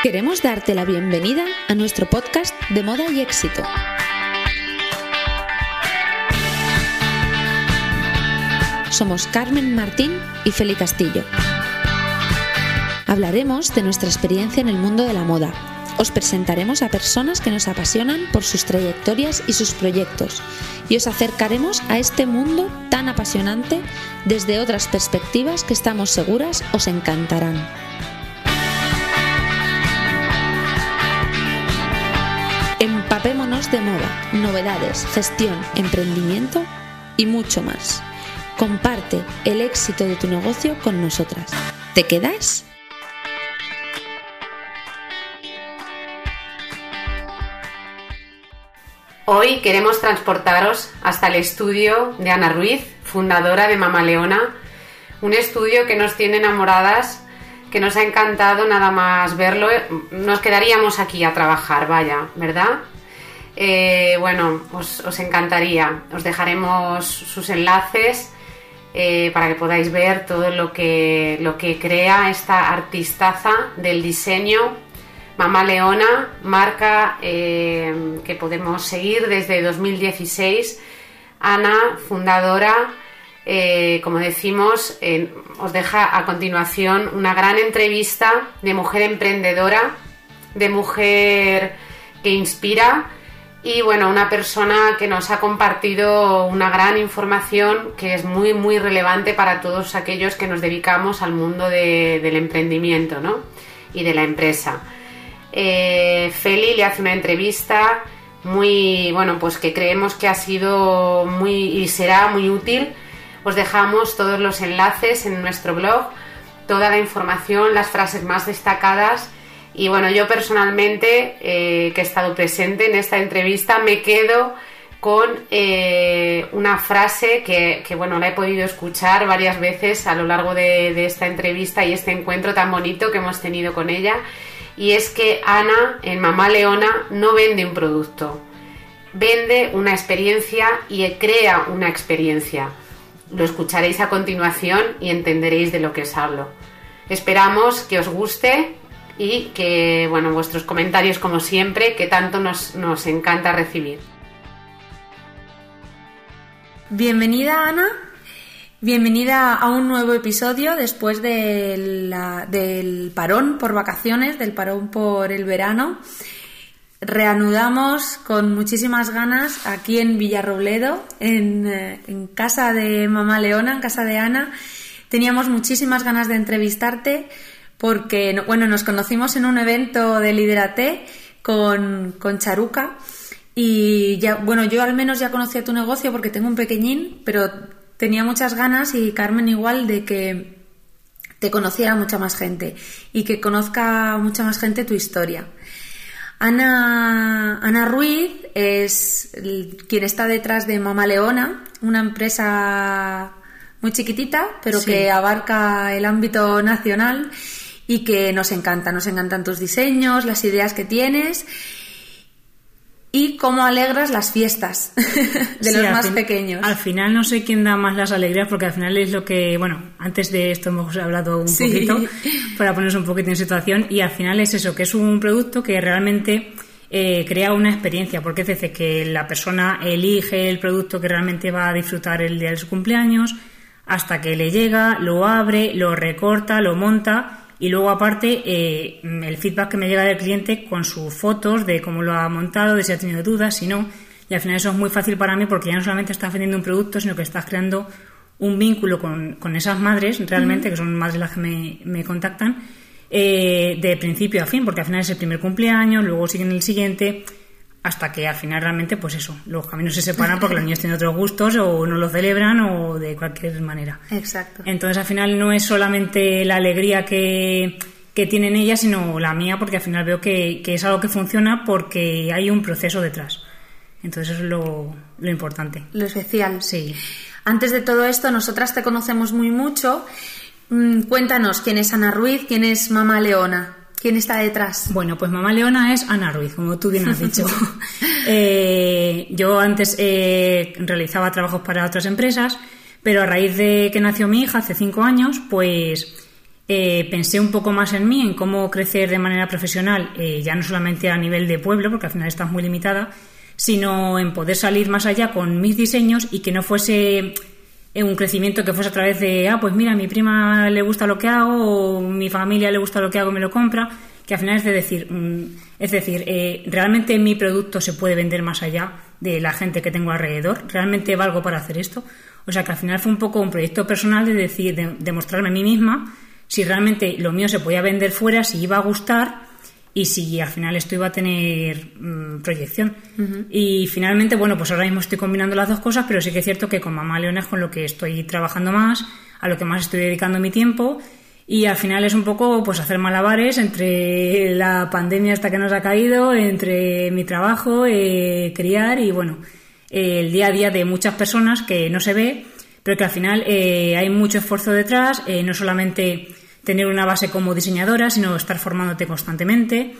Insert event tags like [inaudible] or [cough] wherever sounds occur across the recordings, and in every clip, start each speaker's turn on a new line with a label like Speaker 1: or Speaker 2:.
Speaker 1: Queremos darte la bienvenida a nuestro podcast de moda y éxito. Somos Carmen Martín y Feli Castillo. Hablaremos de nuestra experiencia en el mundo de la moda. Os presentaremos a personas que nos apasionan por sus trayectorias y sus proyectos y os acercaremos a este mundo tan apasionante desde otras perspectivas que estamos seguras os encantarán. De moda, novedades, gestión, emprendimiento y mucho más. Comparte el éxito de tu negocio con nosotras. ¿Te quedas?
Speaker 2: Hoy queremos transportaros hasta el estudio de Ana Ruiz, fundadora de Mama Leona, un estudio que nos tiene enamoradas que nos ha encantado nada más verlo. Nos quedaríamos aquí a trabajar, vaya, ¿verdad? Eh, bueno, os, encantaría. Os dejaremos sus enlaces eh, para que podáis ver todo lo que, lo que crea esta artistaza del diseño. Mamá Leona, marca eh, que podemos seguir desde 2016. Ana, fundadora, como decimos, os deja a continuación una gran entrevista de mujer emprendedora, de mujer que inspira y bueno, una persona que nos ha compartido una gran información que es muy muy relevante para todos aquellos que nos dedicamos al mundo de, del emprendimiento ¿no? y de la empresa. Eh, Feli le hace una entrevista muy, bueno, pues que creemos que ha sido muy y será muy útil os dejamos todos los enlaces en nuestro blog, toda la información, las frases más destacadas. Y bueno, yo personalmente, eh, que he estado presente en esta entrevista, me quedo con eh, una frase que, bueno, la he podido escuchar varias veces a lo largo de, de esta entrevista y este encuentro tan bonito que hemos tenido con ella. Y es que Ana, en Mamá Leona, no vende un producto, vende una experiencia y crea una experiencia. Lo escucharéis a continuación y entenderéis de lo que os hablo. Esperamos que os guste y que, bueno, vuestros comentarios como siempre, que tanto nos, nos encanta recibir.
Speaker 1: Bienvenida Ana, bienvenida a un nuevo episodio después del parón por vacaciones, del parón por el verano reanudamos con muchísimas ganas aquí en Villarrobledo, en, eh, en, casa de Mamá Leona, en casa de Ana. Teníamos muchísimas ganas de entrevistarte porque, bueno, nos conocimos en un evento de Liderate con, con Charuca y ya, bueno, yo al menos ya conocía tu negocio porque tengo un pequeñín, pero tenía muchas ganas y Carmen igual de que te conociera mucha más gente y que conozca mucha más gente tu historia. Ana, Ana Ruiz es quien está detrás de Mama Leona, una empresa muy chiquitita, pero sí. que abarca el ámbito nacional y que nos encanta. Nos encantan tus diseños, las ideas que tienes y cómo alegras las fiestas [laughs] de sí, los más pequeños.
Speaker 3: Al final no sé quién da más las alegrías porque al final es lo que, bueno, antes de esto hemos hablado un sí. poquito para ponernos un poquito en situación y al final es eso, que es un producto que realmente eh, crea una experiencia porque es decir, que la persona elige el producto que realmente va a disfrutar el día de su cumpleaños hasta que le llega, lo abre, lo recorta, lo monta y luego aparte eh, el feedback que me llega del cliente con sus fotos de cómo lo ha montado, de si ha tenido dudas, si no. Y al final eso es muy fácil para mí porque ya no solamente estás vendiendo un producto, sino que estás creando un vínculo con, con esas madres realmente, que son madres las que me, me contactan, eh, de principio a fin, porque al final es el primer cumpleaños, luego siguen el siguiente, hasta que al final realmente, pues eso, los caminos se separan porque los niños tienen otros gustos o no lo celebran o de cualquier manera.
Speaker 1: Exacto.
Speaker 3: Entonces al final no es solamente la alegría que, que tienen ellas, sino la mía, porque al final veo que, que, es algo que funciona porque hay un proceso detrás. Entonces eso es lo, lo importante.
Speaker 1: Lo especial.
Speaker 3: Sí.
Speaker 1: Antes de todo esto, nosotras te conocemos muy mucho. Mm, cuéntanos quién es Ana Ruiz, quién es Mamá Leona. ¿Quién está detrás?
Speaker 3: Bueno, pues Mamá Leona es Ana Ruiz, como tú bien has [laughs] dicho. eh, yo antes eh, realizaba trabajos para otras empresas, pero a raíz de que nació mi hija hace cinco años, pues eh, pensé un poco más en mí, en cómo crecer de manera profesional, eh, ya no solamente a nivel de pueblo, porque al final estás muy limitada, sino en poder salir más allá con mis diseños y que no fuese un crecimiento que fuese a través de, ah, pues mira, mi prima le gusta lo que hago, o mi familia le gusta lo que hago me lo compra, que al final es de decir, mm, es decir, eh, realmente mi producto se puede vender más allá de la gente que tengo alrededor, realmente valgo para hacer esto. O sea que al final fue un poco un proyecto personal de decir, de, de mostrarme a mí misma si realmente lo mío se podía vender fuera, si iba a gustar y si al final esto iba a tener mm, proyección. Y finalmente, bueno, pues ahora mismo estoy combinando las dos cosas, pero sí que es cierto que con Mamá Leona es con lo que estoy trabajando más, a lo que más estoy dedicando mi tiempo. Y al final es un poco pues hacer malabares entre la pandemia hasta que nos ha caído, entre mi trabajo, eh, criar y bueno, el día a día de muchas personas que no se ve, pero que al final eh, hay mucho esfuerzo detrás, eh, no solamente tener una base como diseñadora, sino estar formándote constantemente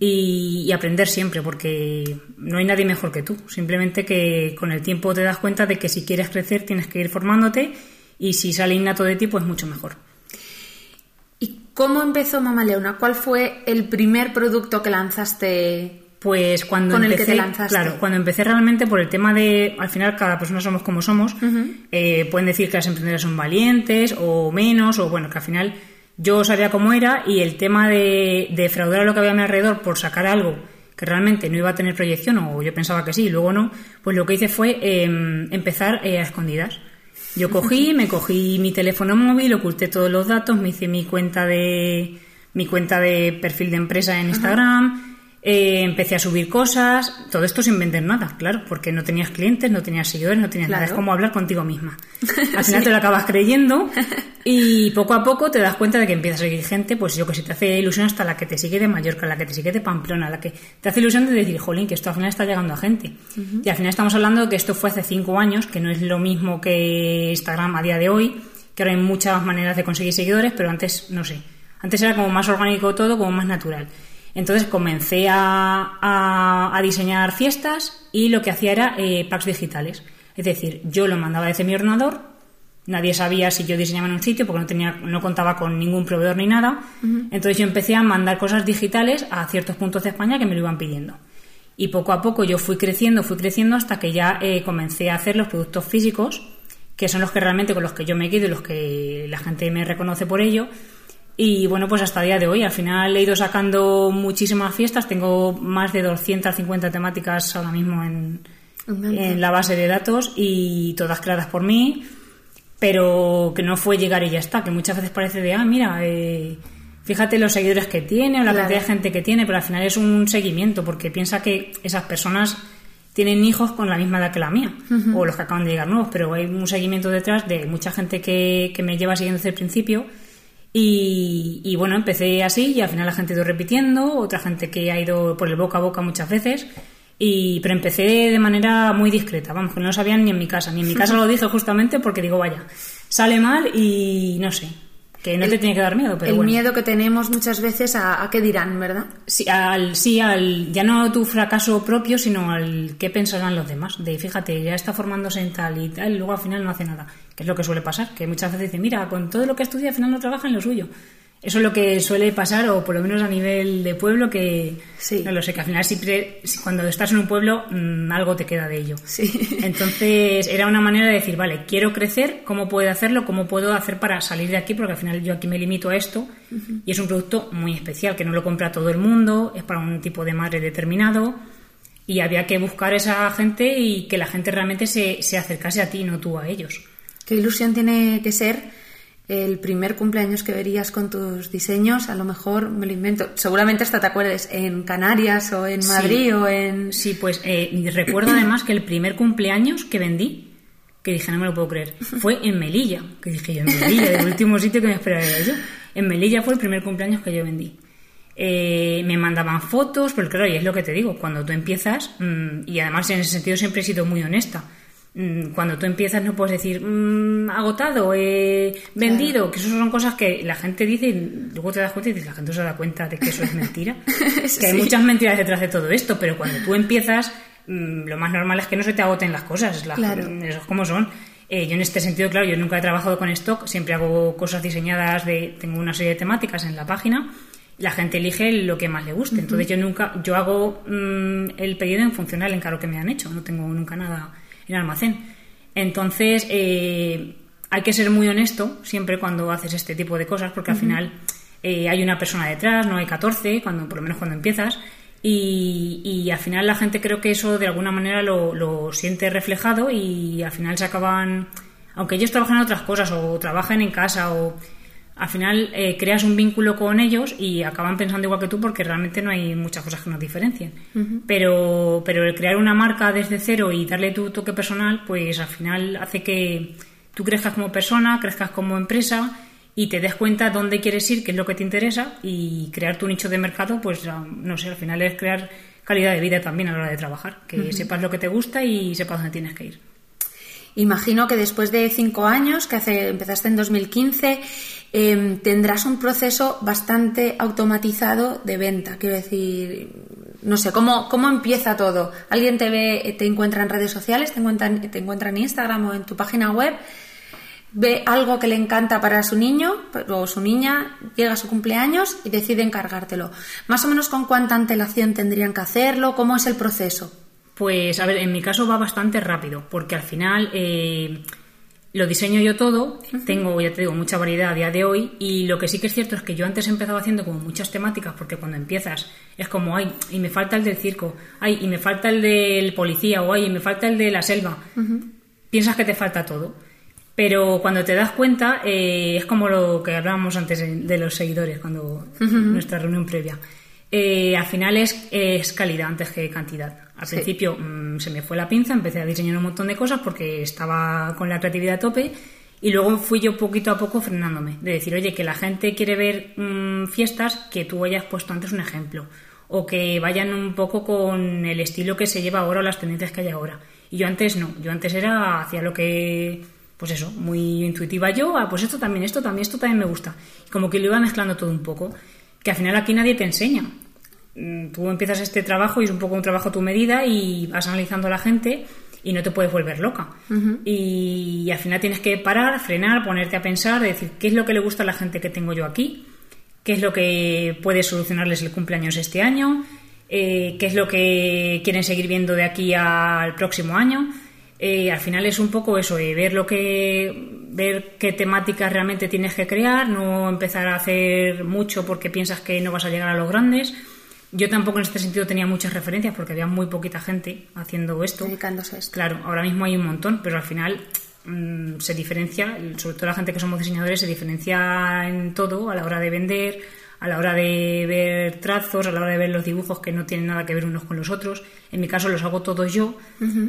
Speaker 3: y, aprender siempre, porque no hay nadie mejor que tú. Simplemente que con el tiempo te das cuenta de que si quieres crecer tienes que ir formándote y si sale innato de ti, pues mucho mejor.
Speaker 1: ¿Y cómo empezó Mama Leona? ¿Cuál fue el primer producto que lanzaste
Speaker 3: pues cuando
Speaker 1: con
Speaker 3: empecé,
Speaker 1: el que te lanzaste.
Speaker 3: claro, cuando empecé realmente por el tema de, al final cada persona somos como somos, eh, pueden decir que las emprendedoras son valientes o menos, o bueno, que al final yo sabía cómo era y el tema de, defraudar a lo que había a mi alrededor por sacar algo que realmente no iba a tener proyección o yo pensaba que sí y luego no, pues lo que hice fue em, empezar eh, a escondidas. Yo cogí, [laughs] me cogí mi teléfono móvil, oculté todos los datos, me hice mi cuenta de mi cuenta de perfil de empresa en Instagram, eh, empecé a subir cosas, todo esto sin vender nada, claro, porque no tenías clientes, no tenías seguidores, no tenías nada. Es como hablar contigo misma. [laughs] Al final te lo acabas creyendo [laughs] y poco a poco te das cuenta de que empiezas a seguir gente, pues yo que sé, te hace ilusión hasta la que te sigue de Mallorca, la que te sigue de Pamplona, la que te hace ilusión de decir, jolín, que esto al final está llegando a gente. Y al final estamos hablando de que esto fue hace cinco años, que no es lo mismo que Instagram a día de hoy, que ahora hay muchas maneras de conseguir seguidores, pero antes, no sé, antes era como más orgánico todo, como más natural. Entonces comencé a, diseñar fiestas y lo que hacía era eh, packs digitales. Es decir, yo lo mandaba desde mi ordenador, nadie sabía si yo diseñaba en un sitio porque no, tenía, no contaba con ningún proveedor ni nada. Entonces yo empecé a mandar cosas digitales a ciertos puntos de España que me lo iban pidiendo. Y poco a poco yo fui creciendo, fui creciendo hasta que ya eh, comencé a hacer los productos físicos, que son los que realmente con los que yo me quedo y los que la gente me reconoce por ello. Y bueno, pues hasta el día de hoy, al final he ido sacando muchísimas fiestas, tengo más de 250 temáticas ahora mismo en, en la base de datos y todas creadas por mí, pero que no fue llegar y ya está, que muchas veces parece de, ah, mira, eh, fíjate los seguidores que tiene o la cantidad de gente que tiene, pero al final es un seguimiento, porque piensa que esas personas tienen hijos con la misma edad que la mía, o los que acaban de llegar nuevos, pero hay un seguimiento detrás de mucha gente que, que me lleva siguiendo desde el principio y, bueno, empecé así y al final la gente ha ido repitiendo, otra gente que ha ido por el boca a boca muchas veces. Y, pero empecé de manera muy discreta, vamos, que no lo sabían ni en mi casa. Ni en mi [laughs] casa lo dije justamente porque digo, vaya, sale mal y no sé, que no te tiene que dar miedo, pero
Speaker 1: El miedo que tenemos muchas veces a, qué dirán, ¿verdad?
Speaker 3: Sí, al, sí, al, ya no tu fracaso propio, sino al qué pensarán los demás. De fíjate, ya está formándose en tal y tal, y luego al final no hace nada que es lo que suele pasar, que muchas veces dicen, mira, con todo lo que estudia al final no trabaja en lo suyo. Eso es lo que suele pasar, o por lo menos a nivel de pueblo, que sí. no lo sé, que al final siempre, cuando estás en un pueblo, mm, algo te queda de ello.
Speaker 1: Sí. [laughs]
Speaker 3: Entonces, era una manera de decir, vale, quiero crecer, ¿cómo puedo hacerlo? ¿Cómo puedo hacer para salir de aquí? Porque al final yo aquí me limito a esto, y es un producto muy especial, que no lo compra todo el mundo, es para un tipo de madre determinado, y había que buscar a esa gente y que la gente realmente se, se acercase a ti, no tú a ellos.
Speaker 1: ¿Qué ilusión tiene que ser el primer cumpleaños que verías con tus diseños? A lo mejor me lo invento. Seguramente hasta te acuerdes en Canarias o en Madrid o en.
Speaker 3: Sí, pues eh, recuerdo además que el primer cumpleaños que vendí, que dije, no me lo puedo creer, fue en Melilla. Que dije yo, en Melilla, el último sitio que me esperaba yo. En Melilla fue el primer cumpleaños que yo vendí. Eh, me mandaban fotos, pero claro, y es lo que te digo, cuando tú empiezas, mm, y además en ese sentido siempre he sido muy honesta cuando tú empiezas no puedes decir mmm, agotado, eh, vendido, que eso son cosas que la gente dice y luego te das cuenta y dices, la gente se da cuenta de que eso es mentira. [laughs] que hay muchas mentiras detrás de todo esto, pero cuando tú empiezas, mm, lo más normal es que no se te agoten las cosas, las, eso es como son. Eh, yo en este sentido, claro, yo nunca he trabajado con stock, siempre hago cosas diseñadas de, tengo una serie de temáticas en la página, la gente elige lo que más le guste. Entonces yo nunca, yo hago mm, el pedido en función al encargo que me han hecho, no tengo nunca nada en almacén. Entonces, eh, hay que ser muy honesto siempre cuando haces este tipo de cosas, porque al final eh, hay una persona detrás, no hay 14, cuando, por lo menos cuando empiezas. Y, al final la gente creo que eso de alguna manera lo, siente reflejado y al final se acaban, aunque ellos trabajan en otras cosas o trabajan en casa o al final eh, creas un vínculo con ellos y acaban pensando igual que tú porque realmente no hay muchas cosas que nos diferencien. pero, pero el crear una marca desde cero y darle tu toque personal, pues al final hace que tú crezcas como persona, crezcas como empresa y te des cuenta dónde quieres ir, qué es lo que te interesa y crear tu nicho de mercado, pues no sé, al final es crear calidad de vida también a la hora de trabajar, que sepas lo que te gusta y sepas dónde tienes que ir.
Speaker 1: Imagino que después de cinco años, que hace, empezaste en 2015, em, tendrás un proceso bastante automatizado de venta. Quiero decir, no sé, ¿cómo, cómo empieza todo? ¿Alguien te ve, te encuentra en redes sociales, te encuentra, te encuentra en Instagram o en tu página web? ve algo que le encanta para su niño o su niña, llega a su cumpleaños y decide encargártelo. Más o menos con cuánta antelación tendrían que hacerlo, cómo es el proceso.
Speaker 3: Pues a ver, en mi caso va bastante rápido, porque al final eh, lo diseño yo todo, tengo, ya te digo, mucha variedad a día de hoy, y lo que sí que es cierto es que yo antes empezaba haciendo como muchas temáticas, porque cuando empiezas es como, ay, y me falta el del circo, ay, y me falta el del policía, o ay, y me falta el de la selva. Piensas que te falta todo. Pero cuando te das cuenta, eh, es como lo que hablábamos antes de los seguidores, cuando nuestra reunión previa. Eh, al final es, es, calidad antes que cantidad. Al principio mm, se me fue la pinza, empecé a diseñar un montón de cosas porque estaba con la creatividad a tope y luego fui yo poquito a poco frenándome. De decir, oye, que la gente quiere ver mm, fiestas que tú hayas puesto antes un ejemplo o que vayan un poco con el estilo que se lleva ahora o las tendencias que hay ahora. Y yo antes no, yo antes era hacia lo que pues eso, muy intuitiva yo, ah, pues esto también, esto también, esto también me gusta. Como que lo iba mezclando todo un poco, que al final aquí nadie te enseña. Mm, tú empiezas este trabajo y es un poco un trabajo a tu medida y vas analizando a la gente y no te puedes volver loca. y, al final tienes que parar, frenar, ponerte a pensar, decir qué es lo que le gusta a la gente que tengo yo aquí, qué es lo que puede solucionarles el cumpleaños este año, eh, qué es lo que quieren seguir viendo de aquí al próximo año. Eh, al final es un poco eso, eh, ver lo que ver qué temáticas realmente tienes que crear, no empezar a hacer mucho porque piensas que no vas a llegar a los grandes. Yo tampoco en este sentido tenía muchas referencias porque había muy poquita gente haciendo esto.
Speaker 1: Dedicándose a esto.
Speaker 3: Claro, ahora mismo hay un montón, pero al final mm, se diferencia, sobre todo la gente que somos diseñadores, se diferencia en todo a la hora de vender, a la hora de ver trazos, a la hora de ver los dibujos que no tienen nada que ver unos con los otros. En mi caso los hago todos yo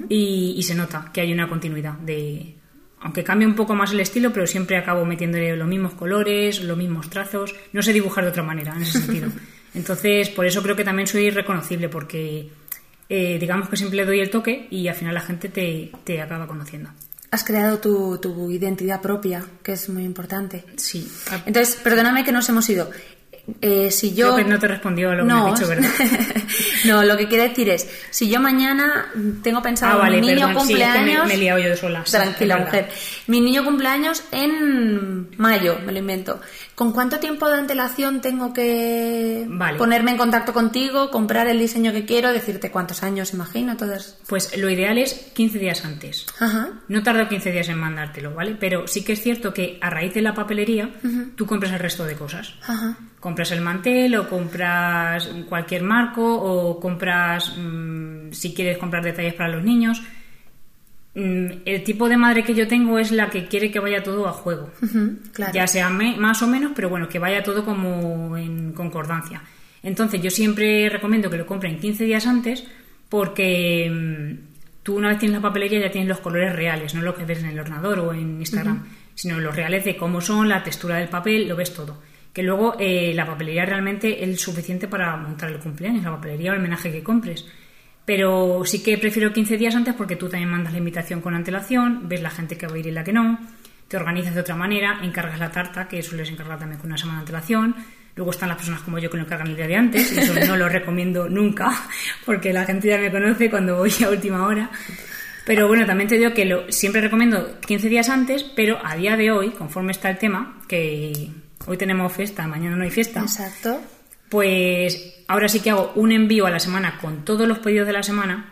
Speaker 3: y, se nota que hay una continuidad de... Aunque cambie un poco más el estilo, pero siempre acabo metiéndole los mismos colores, los mismos trazos. No sé dibujar de otra manera en ese sentido. [laughs] Entonces, por eso creo que también soy reconocible, porque eh, digamos que siempre le doy el toque y al final la gente te, te acaba conociendo
Speaker 1: has creado tu, tu, identidad propia, que es muy importante.
Speaker 3: Sí.
Speaker 1: Entonces, perdóname que nos hemos ido. Eh, si yo...
Speaker 3: Creo que no te respondió a lo que me has dicho, ¿verdad? [laughs]
Speaker 1: no, lo que quiero decir es, si yo mañana tengo pensado
Speaker 3: ah,
Speaker 1: mi niño cumpleaños...
Speaker 3: me, he liado yo sola.
Speaker 1: Tranquila, mujer. Mi niño cumpleaños en mayo, me lo invento. ¿Con cuánto tiempo de antelación tengo que ponerme en contacto contigo, comprar el diseño que quiero, decirte cuántos años, imagino, todas?
Speaker 3: Pues lo ideal es 15 días antes.
Speaker 1: Ajá.
Speaker 3: No tardo 15 días en mandártelo, ¿vale? Pero sí que es cierto que a raíz de la papelería tú compras el resto de cosas.
Speaker 1: Ajá.
Speaker 3: Compras el mantel o compras cualquier marco o compras, mm, si quieres comprar detalles para los niños Mm, el tipo de madre que yo tengo es la que quiere que vaya todo a juego. Ya sea más o menos, pero bueno, que vaya todo como en concordancia. Entonces yo siempre recomiendo que lo compren 15 días antes porque mm, tú una vez tienes la papelería ya tienes los colores reales, no lo que ves en el ordenador o en Instagram, sino los reales de cómo son, la textura del papel, lo ves todo. Que luego eh, la papelería realmente es suficiente para montar el cumpleaños, la papelería o el menaje que compres. Pero sí que prefiero 15 días antes porque tú también mandas la invitación con antelación, ves la gente que va a ir y la que no, te organizas de otra manera, encargas la tarta, que sueles encargar también con una semana de antelación. Luego están las personas como yo que lo encargan el día de antes, y eso no lo recomiendo nunca, [laughs] porque la gente ya me conoce cuando voy a última hora. Pero bueno, también te digo que lo, siempre recomiendo 15 días antes, pero a día de hoy, conforme está el tema, que hoy tenemos fiesta, mañana no hay fiesta.
Speaker 1: Exacto.
Speaker 3: Pues ahora sí que hago un envío a la semana con todos los pedidos de la semana.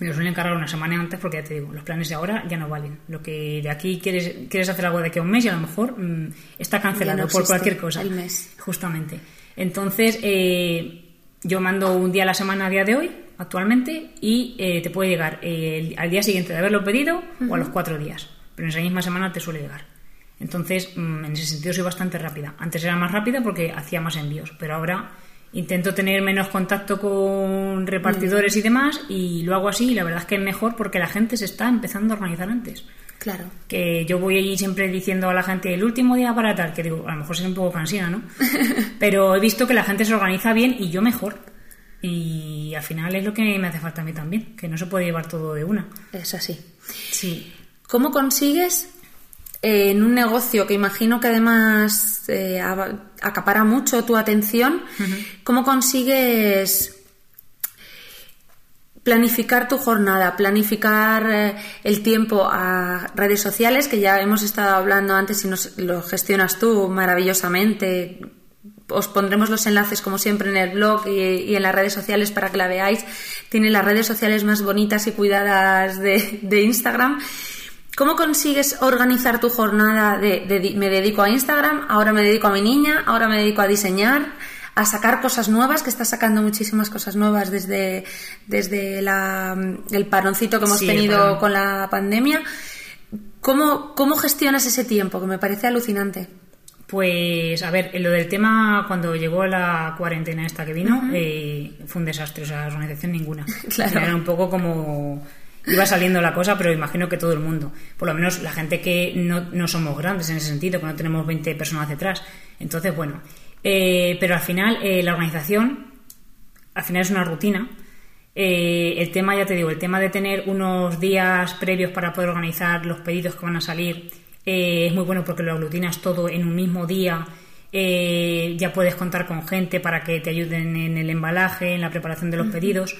Speaker 3: Me lo suelen cargar una semana antes porque ya te digo, los planes de ahora ya no valen. Lo que de aquí quieres, quieres hacer algo de aquí a un mes y a lo mejor mm, está cancelado
Speaker 1: no
Speaker 3: por cualquier cosa.
Speaker 1: el mes.
Speaker 3: Justamente. Entonces, eh, yo mando un día a la semana a día de hoy, actualmente, y eh, te puede llegar eh, el- al día siguiente de haberlo pedido o a los cuatro días. Pero en esa misma semana te suele llegar. Entonces, mm, en ese sentido soy bastante rápida. Antes era más rápida porque hacía más envíos, pero ahora intento tener menos contacto con repartidores y demás y lo hago así y la verdad es que es mejor porque la gente se está empezando a organizar antes.
Speaker 1: Claro.
Speaker 3: Que yo voy allí siempre diciendo a la gente el último día para tal, que digo, a lo mejor soy un poco cansina, ¿no? [laughs] Pero he visto que la gente se organiza bien y yo mejor. Y al final es lo que me hace falta a mí también, que no se puede llevar todo de una.
Speaker 1: Es así.
Speaker 3: Sí.
Speaker 1: ¿Cómo consigues eh, en un negocio que imagino que además eh, acapara mucho tu atención, cómo consigues planificar tu jornada, planificar eh, el tiempo a redes sociales, que ya hemos estado hablando antes y nos, lo gestionas tú maravillosamente. Os pondremos los enlaces, como siempre, en el blog y, y en las redes sociales para que la veáis. Tiene las redes sociales más bonitas y cuidadas de, de Instagram. ¿Cómo consigues organizar tu jornada de, me dedico a Instagram, ahora me dedico a mi niña, ahora me dedico a diseñar, a sacar cosas nuevas, que estás sacando muchísimas cosas nuevas desde, desde la- el paroncito que hemos
Speaker 3: Sí,
Speaker 1: tenido con la pandemia? ¿Cómo, ¿Cómo gestionas ese tiempo? Que me parece alucinante.
Speaker 3: Pues, a ver, lo del tema, cuando llegó la cuarentena esta que vino, eh, fue un desastre, o sea, organización ninguna. [laughs]
Speaker 1: Claro.
Speaker 3: Era un poco como... Iba saliendo la cosa, pero imagino que todo el mundo. Por lo menos la gente que no, no somos grandes en ese sentido, que no tenemos 20 personas detrás. Entonces, bueno. Eh, pero al final, eh, la organización, al final es una rutina. Eh, el tema, ya te digo, el tema de tener unos días previos para poder organizar los pedidos que van a salir eh, es muy bueno porque lo aglutinas todo en un mismo día. Eh, ya puedes contar con gente para que te ayuden en el embalaje, en la preparación de los pedidos.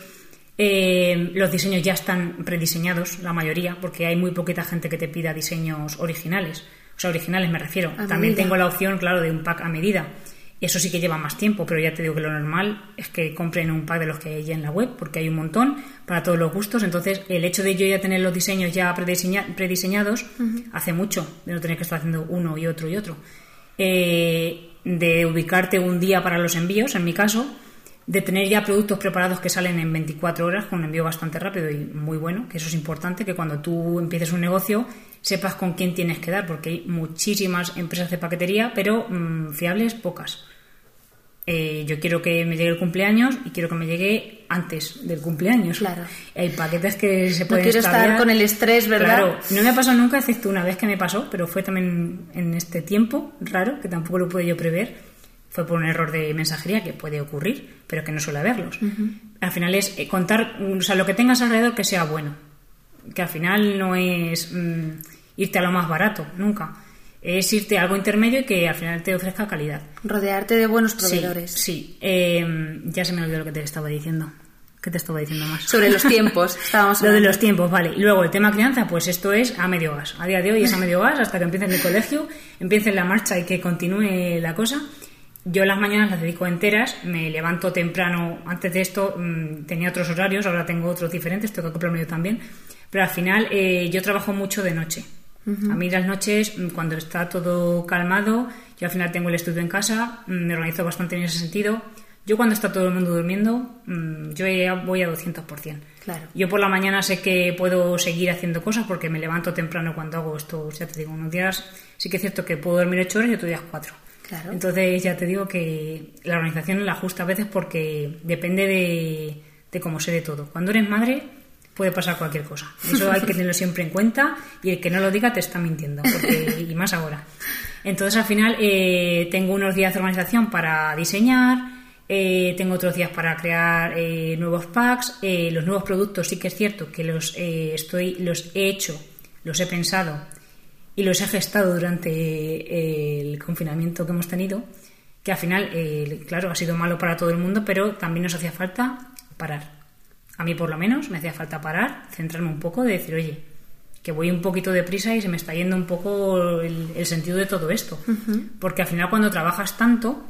Speaker 3: Eh, los diseños ya están prediseñados, la mayoría, porque hay muy poquita gente que te pida diseños originales. O sea, originales me refiero.
Speaker 1: A
Speaker 3: También
Speaker 1: medida.
Speaker 3: tengo la opción, claro, de un pack a medida. Eso sí que lleva más tiempo, pero ya te digo que lo normal es que compren un pack de los que hay ya en la web, porque hay un montón para todos los gustos. Entonces, el hecho de yo ya tener los diseños ya prediseña- prediseñados hace mucho, de no tener que estar haciendo uno y otro y otro. Eh, de ubicarte un día para los envíos, en mi caso, de tener ya productos preparados que salen en 24 horas con un envío bastante rápido y muy bueno, que eso es importante, que cuando tú empieces un negocio sepas con quién tienes que dar, porque hay muchísimas empresas de paquetería, pero mm, fiables pocas. Eh, yo quiero que me llegue el cumpleaños y quiero que me llegue antes del cumpleaños.
Speaker 1: Claro.
Speaker 3: Hay paquetes que se
Speaker 1: No
Speaker 3: pueden
Speaker 1: quiero estar con el estrés, ¿verdad?
Speaker 3: Claro, no me ha pasado nunca, excepto una vez que me pasó, pero fue también en este tiempo raro, que tampoco lo pude yo prever. Fue por un error de mensajería que puede ocurrir, pero que no suele haberlos. Al final es eh, contar, o sea, lo que tengas alrededor que sea bueno. Que al final no es mm, irte a lo más barato, nunca. Es irte a algo intermedio y que al final te ofrezca calidad.
Speaker 1: Rodearte de buenos
Speaker 3: Sí,
Speaker 1: proveedores.
Speaker 3: Sí, Eh, ya se me olvidó lo que te estaba diciendo. ¿Qué te estaba diciendo más?
Speaker 1: Sobre los tiempos, [laughs] estábamos
Speaker 3: Lo de los tiempos, vale. Y luego el tema crianza, pues esto es a medio gas. A día de hoy es a medio gas hasta que empiece el colegio, empiece la marcha y que continúe la cosa. Yo las mañanas las dedico enteras, me levanto temprano. Antes de esto mm, tenía otros horarios, ahora tengo otros diferentes, tengo que acoplarme yo también. Pero al final eh, yo trabajo mucho de noche. A mí las noches, mm, cuando está todo calmado, yo al final tengo el estudio en casa, mm, me organizo bastante en ese sentido. Yo cuando está todo el mundo durmiendo, yo voy a 200%.
Speaker 1: Claro.
Speaker 3: Yo por la mañana sé que puedo seguir haciendo cosas porque me levanto temprano cuando hago esto, ya te digo, unos días sí que es cierto que puedo dormir 8 horas y otros días 4.
Speaker 1: Claro.
Speaker 3: Entonces ya te digo que la organización la ajusta a veces porque depende de, de cómo se dé todo. Cuando eres madre puede pasar cualquier cosa. Eso hay que [laughs] tenerlo siempre en cuenta y el que no lo diga te está mintiendo, porque- y más ahora. Entonces al final eh, tengo unos días de organización para diseñar, eh, tengo otros días para crear eh, nuevos packs, eh, los nuevos productos sí que es cierto que los eh, estoy los he hecho, los he pensado y los he gestado durante eh, el confinamiento que hemos tenido, que al final, eh, claro, ha sido malo para todo el mundo, pero también nos hacía falta parar. A mí por lo menos me hacía falta parar, centrarme un poco, de decir, oye, que voy un poquito deprisa y se me está yendo un poco el, sentido de todo esto. Porque al final cuando trabajas tanto,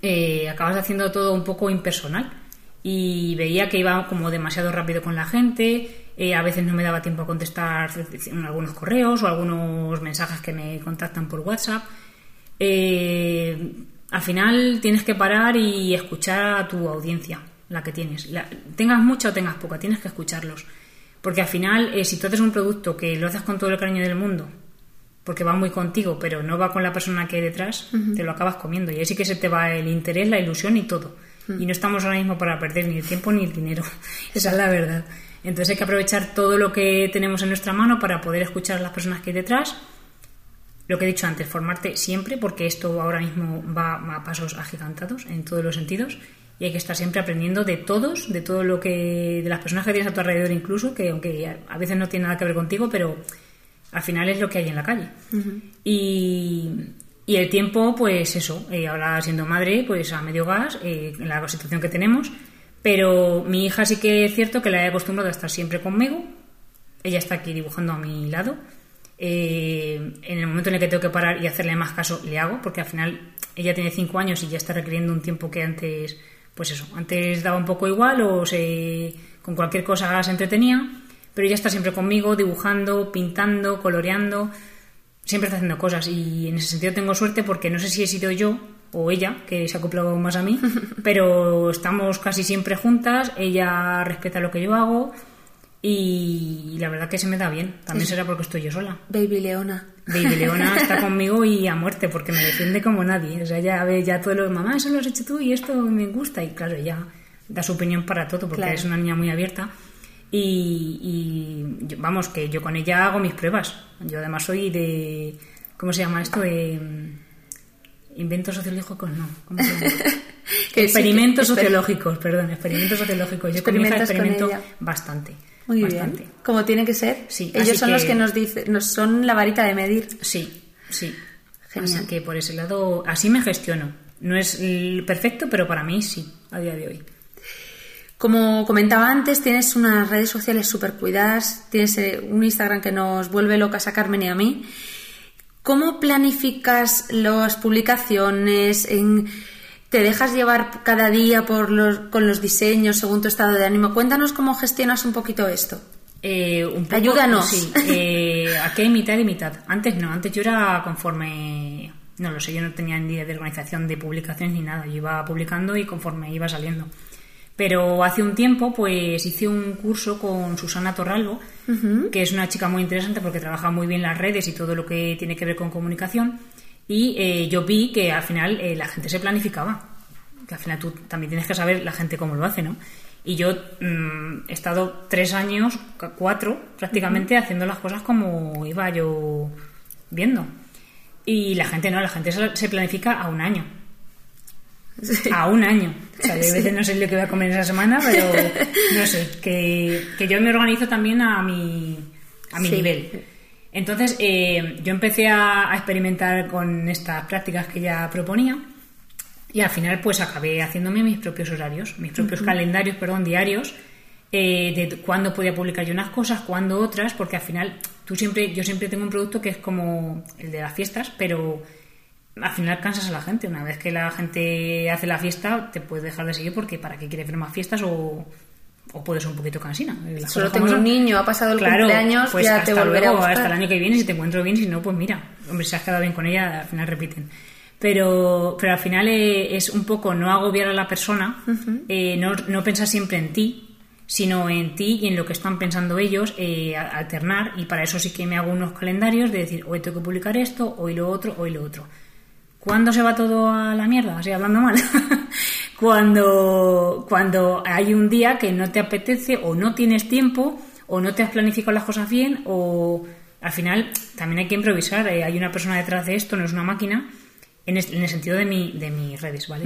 Speaker 3: eh, acabas haciendo todo un poco impersonal. Y veía que iba como demasiado rápido con la gente, eh, a veces no me daba tiempo a contestar algunos correos o algunos mensajes que me contactan por WhatsApp. Eh, al final tienes que parar y escuchar a tu audiencia, la que tienes. tengas mucha o tengas poca, tienes que escucharlos. Porque al final, si tú haces un producto que lo haces con todo el cariño del mundo, porque va muy contigo, pero no va con la persona que hay detrás, te lo acabas comiendo. Y ahí sí que se te va el interés, la ilusión y todo. Y no estamos ahora mismo para perder ni el tiempo ni el dinero. [laughs] Esa es la verdad. Entonces hay que aprovechar todo lo que tenemos en nuestra mano para poder escuchar a las personas que hay detrás. Lo que he dicho antes, formarte siempre, porque esto ahora mismo va a pasos agigantados en todos los sentidos y hay que estar siempre aprendiendo de todos, de todo lo que, de las personas que tienes a tu alrededor incluso, que aunque a veces no tiene nada que ver contigo, pero al final es lo que hay en la calle. y, y, el tiempo, pues eso, eh, ahora siendo madre, pues a medio gas, eh, en la situación que tenemos, pero mi hija sí que es cierto que la he acostumbrado a estar siempre conmigo, ella está aquí dibujando a mi lado. Eh, en el momento en el que tengo que parar y hacerle más caso, le hago, porque al final ella tiene cinco años y ya está requiriendo un tiempo que antes, pues eso, antes daba un poco igual o se, con cualquier cosa se entretenía pero ella está siempre conmigo, dibujando, pintando, coloreando, siempre está haciendo cosas y en ese sentido tengo suerte porque no sé si he sido yo o ella, que se ha acoplado más a mí, [laughs] pero estamos casi siempre juntas, ella respeta lo que yo hago y la verdad que se me da bien. También será porque estoy yo sola.
Speaker 1: Baby Leona.
Speaker 3: Baby Leona [laughs] está conmigo y a muerte porque me defiende como nadie. O sea, ya ve ya todo lo mamá, eso lo has hecho tú y esto me gusta. Y claro, ella da su opinión para todo porque es una niña muy abierta. Y, vamos, que yo con ella hago mis pruebas. Yo además soy de. ¿Cómo se llama esto? De. Inventos sociológicos, no. ¿Cómo se llama? [laughs] experimentos sociológicos, perdón, experimentos sociológicos. Yo con mi hija experimento bastante.
Speaker 1: Muy
Speaker 3: bastante.
Speaker 1: bien. Como tiene que ser.
Speaker 3: Sí,
Speaker 1: Ellos son los que nos dicen, nos son la varita de medir.
Speaker 3: Sí, sí. Genial. Así que por ese lado, así me gestiono. No es perfecto, pero para mí sí, a día de hoy.
Speaker 1: Como comentaba antes, tienes unas redes sociales súper cuidadas, tienes eh, un Instagram que nos vuelve locas a Carmen y a mí. ¿Cómo planificas las publicaciones? ¿Te dejas llevar cada día por los, con los diseños según tu estado de ánimo? Cuéntanos cómo gestionas un poquito esto.
Speaker 3: Eh, un
Speaker 1: Ayúdanos.
Speaker 3: Sí, eh, aquí hay mitad y mitad. Antes no, antes yo era conforme no lo sé, yo no tenía ni idea de organización de publicaciones ni nada. Yo iba publicando y conforme iba saliendo. Pero hace un tiempo, pues hice un curso con Susana Torralbo, que es una chica muy interesante porque trabaja muy bien las redes y todo lo que tiene que ver con comunicación. Y eh, yo vi que al final eh, la gente se planificaba. Que al final tú también tienes que saber la gente cómo lo hace, ¿no? Y yo mm, he estado tres años, cuatro prácticamente, haciendo las cosas como iba yo viendo. Y la gente no, la gente se planifica a un año. A un año. O sea, de veces no sé lo que voy a comer esa semana, pero [laughs] no sé, que, yo me organizo también a mi, a mi nivel. Entonces, eh, yo empecé a, experimentar con estas prácticas que ya proponía y al final pues acabé haciéndome mis propios horarios, mis propios calendarios, perdón, diarios, eh, de cuándo podía publicar yo unas cosas, cuándo otras, porque al final tú siempre, yo siempre tengo un producto que es como el de las fiestas, pero al final cansas a la gente. Una vez que la gente hace la fiesta, te puedes dejar de seguir porque para qué quieres ver más fiestas o, o puedes ser un poquito cansina.
Speaker 1: Solo tengo un niño, ha pasado el cumpleaños, pues ya te volveré a
Speaker 3: Hasta el año que viene, si te encuentro bien, si no, pues mira, hombre, si has quedado bien con ella, al final repiten. Pero, pero al final eh, es un poco no agobiar a la persona, eh, no, no pensar siempre en ti, sino en ti y en lo que están pensando ellos, eh, alternar. Y para eso sí que me hago unos calendarios de decir, hoy tengo que publicar esto, hoy lo otro, hoy lo otro. ¿Cuándo se va todo a la mierda? Así hablando mal. [laughs] cuando, cuando hay un día que no te apetece o no tienes tiempo o no te has planificado las cosas bien o al final también hay que improvisar. Eh, hay una persona detrás de esto, no es una máquina, en, el sentido de, mi, de mis redes, ¿vale?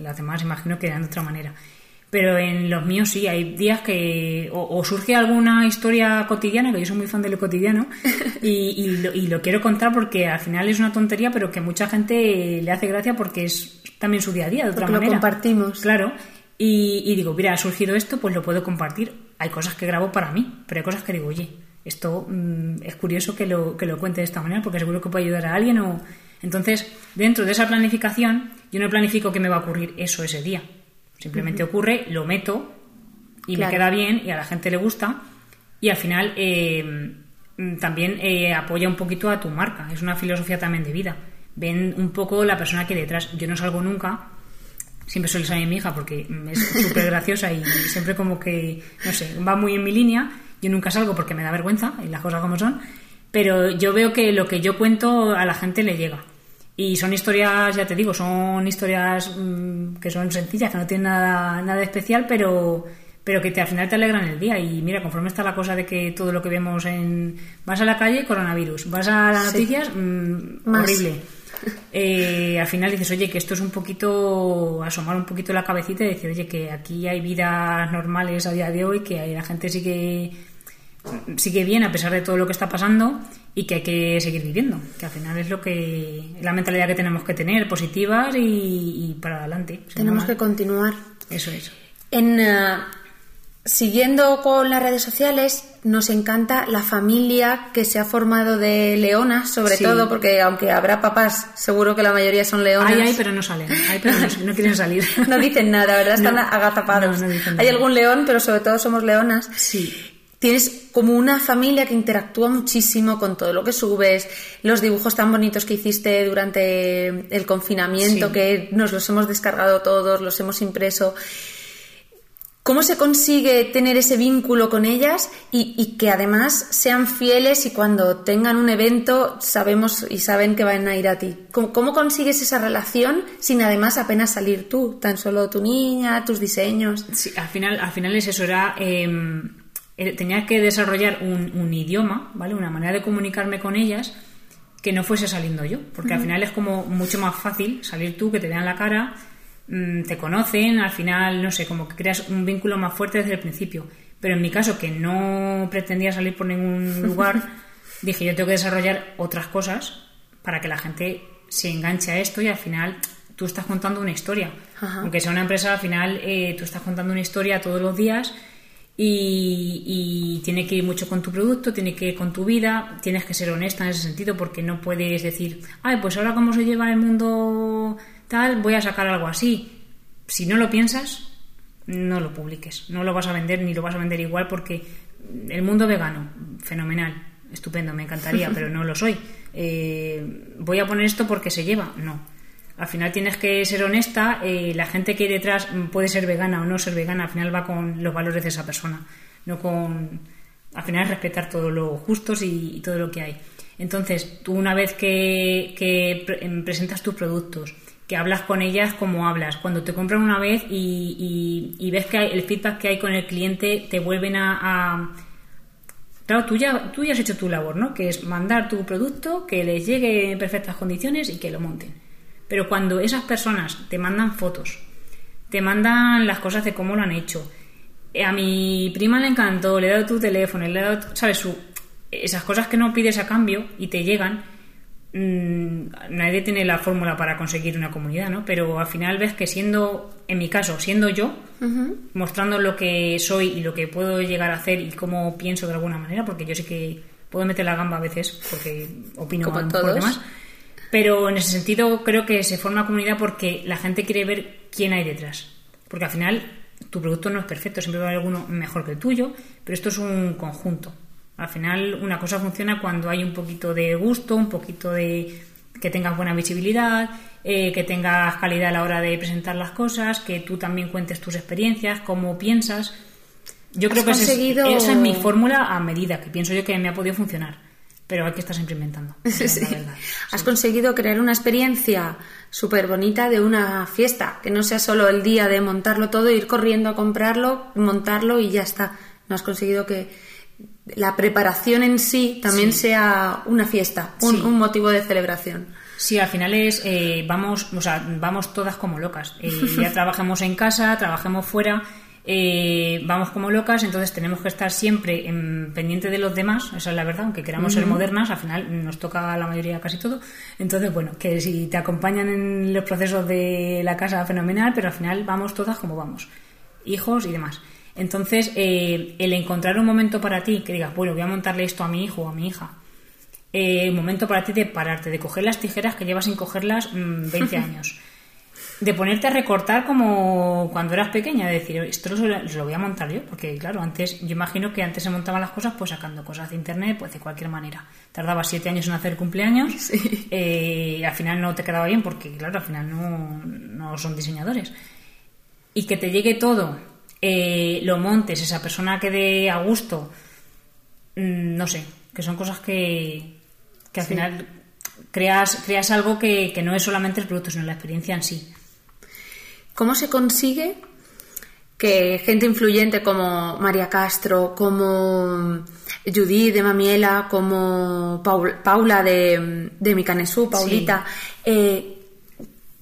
Speaker 3: las demás imagino que de otra manera pero en los míos sí, hay días que o, surge alguna historia cotidiana, que yo soy muy fan de lo cotidiano, [laughs] y, lo, quiero contar porque al final es una tontería, pero que mucha gente le hace gracia porque es también su día a día, de otra manera.
Speaker 1: lo compartimos.
Speaker 3: Claro, Y, digo, mira, ha surgido esto, pues lo puedo compartir. Hay cosas que grabo para mí, pero hay cosas que digo, oye, esto mm, es curioso que lo, que lo cuente de esta manera porque seguro que puede ayudar a alguien o... Entonces, dentro de esa planificación, yo no planifico que me va a ocurrir eso ese día. Simplemente ocurre, lo meto y me queda bien y a la gente le gusta y al final eh, mm, también eh, apoya un poquito a tu marca. Es una filosofía también de vida. Ven un poco la persona que hay detrás. Yo no salgo nunca siempre suele salir mi hija porque es [laughs] súper graciosa y siempre como que, no sé, va muy en mi línea. Yo nunca salgo porque me da vergüenza y las cosas como son. Pero yo veo que lo que yo cuento a la gente le llega. Y son historias, ya te digo, son historias mm, que son sencillas, que no tienen nada, nada especial, pero, pero que te, al final te alegran el día. Y mira, conforme está la cosa de que todo lo que vemos en... Vas a la calle, coronavirus. Vas a las noticias, mm, horrible [laughs] eh, al final dices, oye, que esto es un poquito, asomar un poquito la cabecita y decir, oye, que aquí hay vidas normales a día de hoy, que la gente sigue, sigue bien a pesar de todo lo que está pasando y que hay que seguir viviendo, que al final es lo que, la mentalidad que tenemos que tener, positivas y, para adelante.
Speaker 1: Tenemos que continuar.
Speaker 3: Eso es.
Speaker 1: En, eh, Siguiendo con las redes sociales, nos encanta la familia que se ha formado de leonas, sobre todo, porque aunque habrá papás, seguro que la mayoría son leonas.
Speaker 3: Hay, hay, pero no salen. Hay, pero no, quieren salir. [laughs]
Speaker 1: no dicen nada, ¿verdad? Están [laughs] agazapados. hay algún león, pero sobre todo somos leonas.
Speaker 3: Sí.
Speaker 1: Tienes como una familia que interactúa muchísimo con todo lo que subes, los dibujos tan bonitos que hiciste durante el confinamiento, que nos los hemos descargado todos, los hemos impreso. ¿Cómo se consigue tener ese vínculo con ellas y, que además sean fieles y cuando tengan un evento sabemos y saben que van a ir a ti? ¿Cómo, consigues esa relación sin además apenas salir tú, tan solo tu niña, tus diseños?
Speaker 3: Sí, al final, al final es eso, era... Em, eh, tenía que desarrollar un, idioma, ¿vale? Una manera de comunicarme con ellas que no fuese saliendo yo, porque al final es como mucho más fácil salir tú, que te vean la cara Mm, te conocen, al final, no sé, como que creas un vínculo más fuerte desde el principio. Pero en mi caso, que no pretendía salir por ningún [laughs] lugar, dije yo tengo que desarrollar otras cosas para que la gente se enganche a esto y al final tú estás contando una historia. Aunque sea una empresa, al final eh, tú estás contando una historia todos los días y, y, tiene que ir mucho con tu producto, tiene que ir con tu vida, tienes que ser honesta en ese sentido porque no puedes decir, ay, pues ahora cómo se lleva el mundo tal, voy a sacar algo así. Si no lo piensas, no lo publiques. No lo vas a vender ni lo vas a vender igual porque el mundo vegano, fenomenal, estupendo, me encantaría, [laughs] pero no lo soy. Eh, voy a poner esto porque se lleva. No. Al final tienes que ser honesta. Eh, la gente que hay detrás puede ser vegana o no ser vegana. Al final va con los valores de esa persona. No con. Al final es respetar todo lo justos y, todo lo que hay. Entonces, tú una vez que, que presentas tus productos, que hablas con ellas como hablas. Cuando te compran una vez y, ves que el feedback que hay con el cliente te vuelven a, Claro, tú ya, tú ya has hecho tu labor, ¿no? Que es mandar tu producto, que les llegue en perfectas condiciones y que lo monten. Pero cuando esas personas te mandan fotos, te mandan las cosas de cómo lo han hecho, a mi prima le encantó, le he dado tu teléfono, le he dado, ¿sabes? Su, esas cosas que no pides a cambio y te llegan, Mm, nadie tiene la fórmula para conseguir una comunidad, ¿no? Pero al final ves que siendo, en mi caso, siendo yo, mostrando lo que soy y lo que puedo llegar a hacer y cómo pienso de alguna manera, porque yo sé que puedo meter la gamba a veces, porque opino
Speaker 1: Como todos.
Speaker 3: demás. Pero en ese sentido creo que se forma comunidad porque la gente quiere ver quién hay detrás. Porque al final tu producto no es perfecto, siempre va a haber alguno mejor que el tuyo, pero esto es un conjunto. Al final una cosa funciona cuando hay un poquito de gusto, un poquito de que tengas buena visibilidad, eh, que tengas calidad a la hora de presentar las cosas, que tú también cuentes tus experiencias, cómo piensas. Yo creo que esa es mi fórmula a medida, que pienso yo que me ha podido funcionar. Pero hay que estar siempre inventando. [laughs]
Speaker 1: Has conseguido crear una experiencia súper bonita de una fiesta, que no sea solo el día de montarlo todo, ir corriendo a comprarlo, montarlo y ya está. No has conseguido que, la preparación en sí también sea una fiesta, un, motivo de celebración.
Speaker 3: Sí, al final es, eh, vamos, o sea, vamos todas como locas. Eh, ya [laughs] trabajemos en casa, trabajemos fuera, eh, vamos como locas, entonces tenemos que estar siempre en, pendiente de los demás, esa es la verdad, aunque queramos ser modernas, al final nos toca la mayoría casi todo. Entonces, bueno, que si te acompañan en los procesos de la casa, fenomenal, pero al final vamos todas como vamos, hijos y demás. Entonces, eh, el encontrar un momento para ti que digas, bueno, voy a montarle esto a mi hijo o a mi hija, eh, un momento para ti de pararte, de coger las tijeras que llevas sin cogerlas 20 mm, [laughs] años de ponerte a recortar como cuando eras pequeña, de decir, esto lo, voy a montar yo, porque claro, antes, yo imagino que antes se montaban las cosas pues sacando cosas de internet, pues de cualquier manera. Tardaba siete años en hacer cumpleaños, [laughs] eh, y al final no te quedaba bien, porque claro, al final no, son diseñadores. Y que te llegue todo, eh, lo montes, esa persona quede a gusto, mm, no sé, que son cosas que, que al final creas, creas algo que, que no es solamente el producto, sino la experiencia en sí.
Speaker 1: ¿Cómo se consigue que gente influyente como María Castro, como Judith de Mamiela, como Paula de, de Micanesú, Paulita, eh,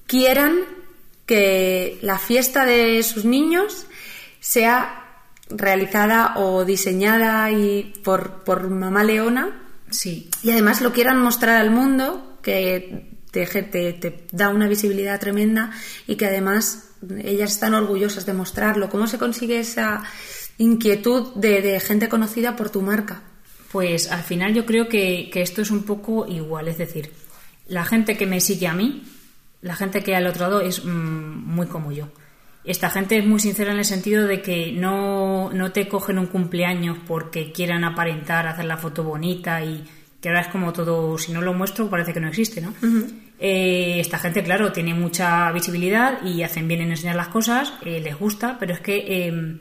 Speaker 1: quieran que la fiesta de sus niños sea realizada o diseñada y por, por mamá Leona.
Speaker 3: Sí.
Speaker 1: Y además lo quieran mostrar al mundo, que te, te, da una visibilidad tremenda y que además ellas están orgullosas de mostrarlo. ¿Cómo se consigue esa inquietud de, gente conocida por tu marca?
Speaker 3: Pues al final yo creo que, esto es un poco igual, es decir, la gente que me sigue a mí, la gente que al otro lado es mm, muy como yo. Esta gente es muy sincera en el sentido de que no, no te cogen un cumpleaños porque quieran aparentar, hacer la foto bonita y que ahora es como todo, si no lo muestro parece que no existe, ¿no? Eh, esta gente, claro, tiene mucha visibilidad y hacen bien en enseñar las cosas, eh, les gusta, pero es que em,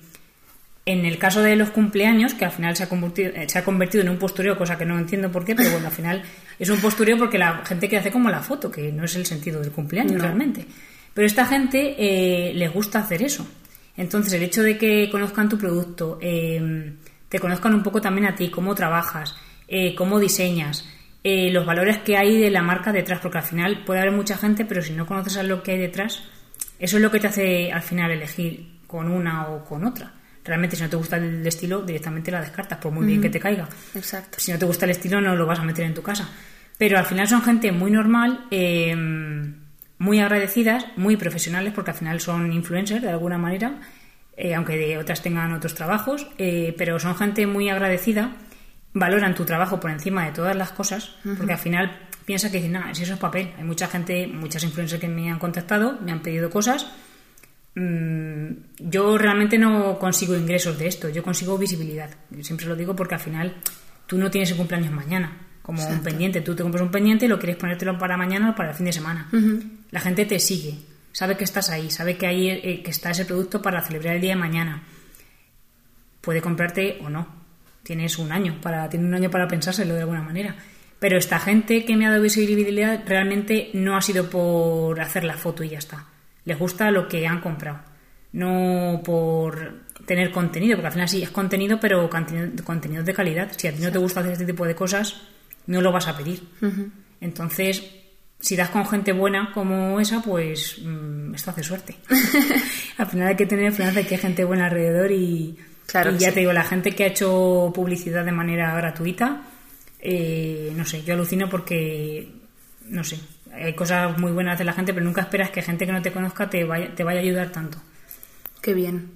Speaker 3: en el caso de los cumpleaños, que al final se ha, convertido, eh, se ha convertido en un postureo, cosa que no entiendo por qué, pero bueno, al final es un postureo porque la gente que hace como la foto, que no es el sentido del cumpleaños realmente. Pero esta gente les gusta hacer eso. Entonces, el hecho de que conozcan tu producto, em, te conozcan un poco también a ti, cómo trabajas, eh, cómo diseñas, eh, los valores que hay de la marca detrás, porque al final puede haber mucha gente, pero si no conoces a lo que hay detrás, eso es lo que te hace al final elegir con una o con otra. Realmente, si no te gusta el estilo, directamente la descartas, por muy bien que te caiga.
Speaker 1: Exacto.
Speaker 3: Si no te gusta el estilo, no lo vas a meter en tu casa. Pero al final son gente muy normal, eh, muy agradecidas, muy profesionales, porque al final son influencers de alguna manera, aunque de otras tengan otros trabajos, pero son gente muy agradecida valoran tu trabajo por encima de todas las cosas, porque al final piensa que nada, si eso es papel. Hay mucha gente, muchas influencers que me han contactado, me han pedido cosas. Mm, yo realmente no consigo ingresos de esto, yo consigo visibilidad. Yo siempre lo digo porque al final tú no tienes el cumpleaños mañana, como un pendiente. Tú te compras un pendiente y lo quieres ponértelo para mañana o para el fin de semana. La gente te sigue, sabe que estás ahí, sabe que ahí eh, que está ese producto para celebrar el día de mañana. Puede comprarte o no, tienes un año para, tiene un año para pensárselo de alguna manera. Pero esta gente que me ha dado visibilidad realmente no ha sido por hacer la foto y ya está. Les gusta lo que han comprado. No por tener contenido, porque al final sí es contenido, pero contenido de calidad. Si a ti no te gusta hacer este tipo de cosas, no lo vas a pedir. Entonces, si das con gente buena como esa, pues mm, esto hace suerte. [laughs] al final hay que tener de que hay gente buena alrededor y, y ya te digo, la gente que ha hecho publicidad de manera gratuita, eh, no sé, yo alucino porque, no sé, hay cosas muy buenas de la gente, pero nunca esperas que gente que no te conozca te vaya, te vaya a ayudar tanto.
Speaker 1: Qué bien.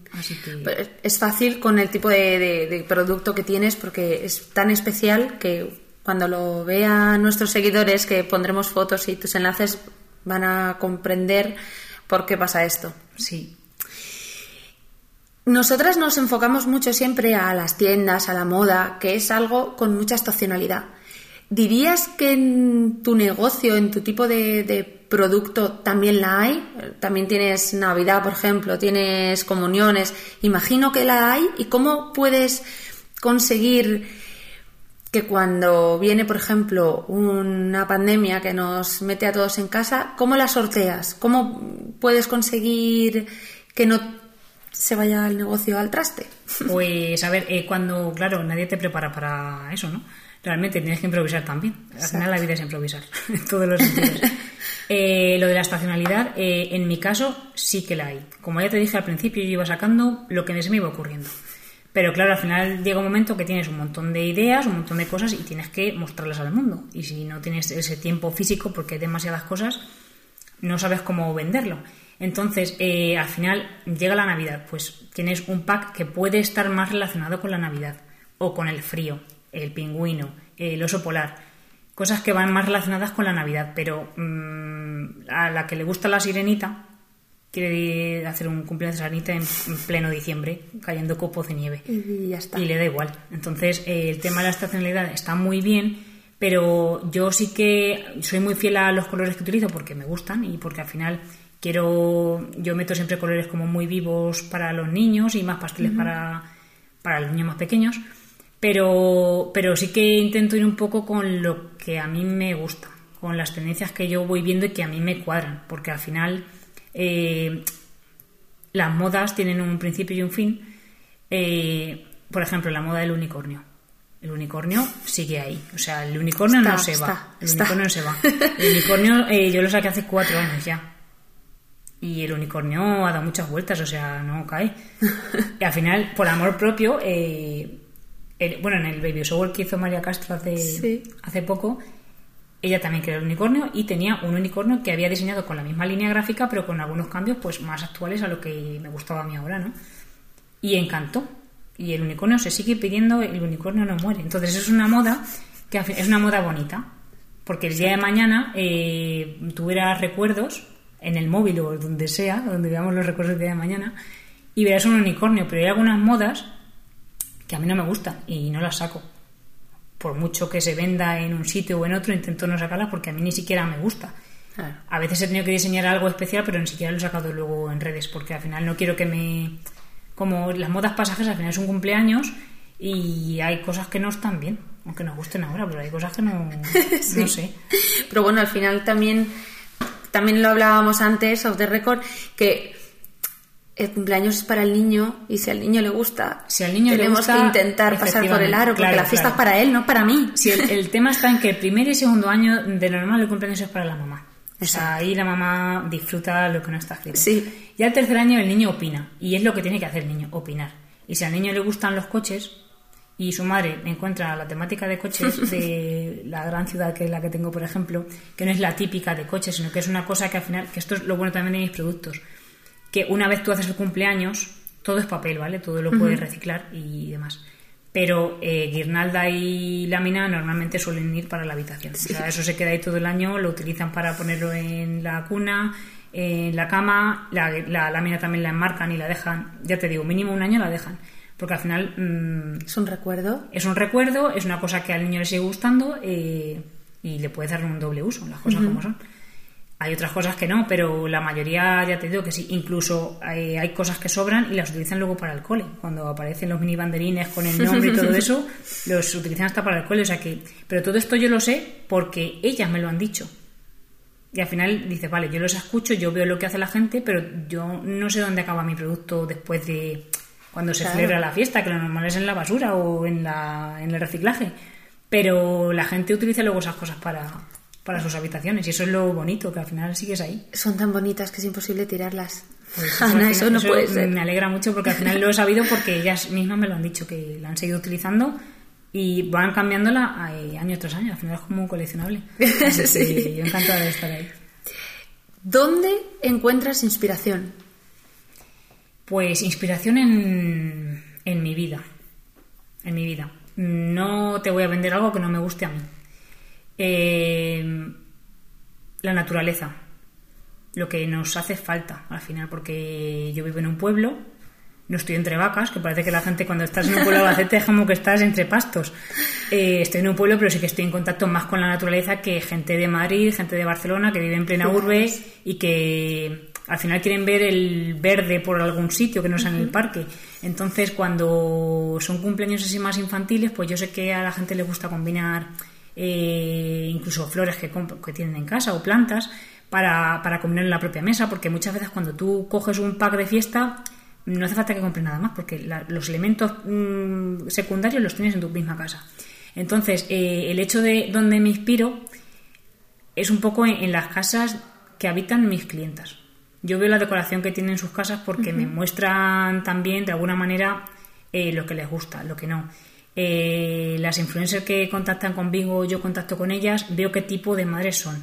Speaker 1: Es fácil con el tipo de, producto que tienes porque es tan especial que cuando lo vean nuestros seguidores, que pondremos fotos y tus enlaces, van a comprender por qué pasa esto.
Speaker 3: Sí.
Speaker 1: Nosotras nos enfocamos mucho siempre a las tiendas, a la moda, que es algo con mucha estacionalidad. ¿Dirías que en tu negocio, en tu tipo de, producto, también la hay? También tienes Navidad, por ejemplo, tienes comuniones. Imagino que la hay. ¿Y cómo puedes conseguir que cuando viene, por ejemplo, una pandemia que nos mete a todos en casa, ¿cómo la sorteas? ¿Cómo puedes conseguir que no se vaya el negocio al traste? [laughs]
Speaker 3: Pues a ver, eh, cuando, claro, nadie te prepara para eso, ¿no? Realmente tienes que improvisar también. Al final la vida es improvisar, [laughs] en todos los sentidos. [laughs] Eh, lo de la estacionalidad, eh, en mi caso, sí que la hay. Como ya te dije al principio, yo iba sacando lo que se me iba ocurriendo. Pero claro, al final llega un momento que tienes un montón de ideas, un montón de cosas y tienes que mostrarlas al mundo. Y si no tienes ese tiempo físico, porque hay demasiadas cosas, no sabes cómo venderlo. Entonces, eh, al final llega la Navidad, pues tienes un pack que puede estar más relacionado con la Navidad o con el frío, el pingüino, el oso polar, cosas que van más relacionadas con la Navidad, pero mm, a la que le gusta la sirenita quiere hacer un cumpleaños de sirenita en, pleno diciembre, cayendo copos de nieve.
Speaker 1: Y ya está.
Speaker 3: Y le da igual. Entonces, eh, el tema de la estacionalidad está muy bien, pero yo sí que soy muy fiel a los colores que utilizo porque me gustan y porque al final quiero yo meto siempre colores como muy vivos para los niños y más pasteles para, para los niños más pequeños pero pero sí que intento ir un poco con lo que a mí me gusta con las tendencias que yo voy viendo y que a mí me cuadran porque al final eh, las modas tienen un principio y un fin eh, por ejemplo la moda del unicornio el unicornio sigue ahí. O sea, el unicornio no se va. El unicornio no se va. El unicornio eh, yo lo saqué hace cuatro años ya. Y el unicornio ha dado muchas vueltas, o sea, no cae. Y al final, por amor propio, eh, bueno, en el Baby Shower que hizo María Castro hace, hace poco, ella también creó el unicornio y tenía un unicornio que había diseñado con la misma línea gráfica, pero con algunos cambios pues más actuales a lo que me gustaba a mí ahora, ¿no? Y encantó y el unicornio se sigue pidiendo, el unicornio no muere. Entonces es una moda que es una moda bonita, porque el día de mañana eh, verás recuerdos en el móvil o donde sea, donde veamos los recuerdos del día de mañana, y verás un unicornio, pero hay algunas modas que a mí no me gustan y no las saco. Por mucho que se venda en un sitio o en otro, intento no sacarlas porque a mí ni siquiera me gusta. A veces he tenido que diseñar algo especial, pero ni siquiera lo he sacado luego en redes, porque al final no quiero que me como las modas pasajes al final es un cumpleaños y hay cosas que no están bien, aunque nos gusten ahora, pero hay cosas que no, [laughs] no sé.
Speaker 1: Pero bueno, al final también, también lo hablábamos antes, off the record, que el cumpleaños es para el niño y si al niño le gusta,
Speaker 3: si al niño
Speaker 1: tenemos
Speaker 3: le
Speaker 1: que intentar pasar por el aro, porque la fiesta es para él, no para mí.
Speaker 3: Si el, tema está en que el primer y segundo año de normal el cumpleaños es para la mamá. O sea, ahí la mamá disfruta lo que no está escrito.
Speaker 1: Sí.
Speaker 3: Ya el tercer año el niño opina, y es lo que tiene que hacer el niño, opinar. Y si al niño le gustan los coches, y su madre encuentra la temática de coches [laughs] de la gran ciudad que es la que tengo, por ejemplo, que no es la típica de coches, sino que es una cosa que al final, que esto es lo bueno también de mis productos, que una vez tú haces el cumpleaños, todo es papel, ¿vale? Todo lo puedes reciclar y demás. Pero eh, guirnalda y lámina normalmente suelen ir para la habitación. O sea, eso se queda ahí todo el año, lo utilizan para ponerlo en la cuna, en la cama, la, lámina también la enmarcan y la dejan, ya te digo, mínimo un año la dejan. Porque al final...
Speaker 1: Mm, es un recuerdo.
Speaker 3: Es un recuerdo, es una cosa que al niño le sigue gustando eh, y le puede dar un doble uso, las cosas como son. Hay otras cosas que no, pero la mayoría ya te digo que sí. Incluso hay, hay, cosas que sobran y las utilizan luego para el cole. Cuando aparecen los mini banderines con el nombre y todo [laughs] eso, los utilizan hasta para el cole. O sea que, pero todo esto yo lo sé porque ellas me lo han dicho. Y al final dice, vale, yo los escucho, yo veo lo que hace la gente, pero yo no sé dónde acaba mi producto después de cuando se celebra la fiesta, que lo normal es en la basura o en, la, en el reciclaje. Pero la gente utiliza luego esas cosas para, para sus habitaciones y eso es lo bonito, que al final sigues ahí.
Speaker 1: Son tan bonitas que es imposible tirarlas.
Speaker 3: Pues [laughs] Ana, eso, no puede ser. Me alegra mucho porque al final lo he sabido porque ellas mismas me lo han dicho, que la han seguido utilizando y van cambiándola eh, año tras año. Al final es como un coleccionable. [laughs] sí. Yo encantada de estar ahí.
Speaker 1: ¿Dónde encuentras inspiración?
Speaker 3: Pues inspiración en, en mi vida. En mi vida. No te voy a vender algo que no me guste a mí. Eh, la naturaleza. Lo que nos hace falta al final, porque yo vivo en un pueblo no estoy entre vacas, que parece que la gente cuando estás en un pueblo de es como que estás entre pastos. Eh, estoy en un pueblo, pero sí que estoy en contacto más con la naturaleza que gente de Madrid, gente de Barcelona, que vive en plena urbe y que al final quieren ver el verde por algún sitio que no sea en el parque. Entonces, cuando son cumpleaños así más infantiles, pues yo sé que a la gente le gusta combinar eh, incluso flores que, que tienen en casa o plantas para, para combinar en la propia mesa, porque muchas veces cuando tú coges un pack de fiesta no hace falta que compres nada más porque los elementos mm, secundarios los tienes en tu misma casa. Entonces, eh, el hecho de donde me inspiro es un poco en, las casas que habitan mis clientas. Yo veo la decoración que tienen en sus casas porque me muestran también, de alguna manera, eh, lo que les gusta, lo que no. Eh, las influencers que contactan conmigo, yo contacto con ellas, veo qué tipo de madres son.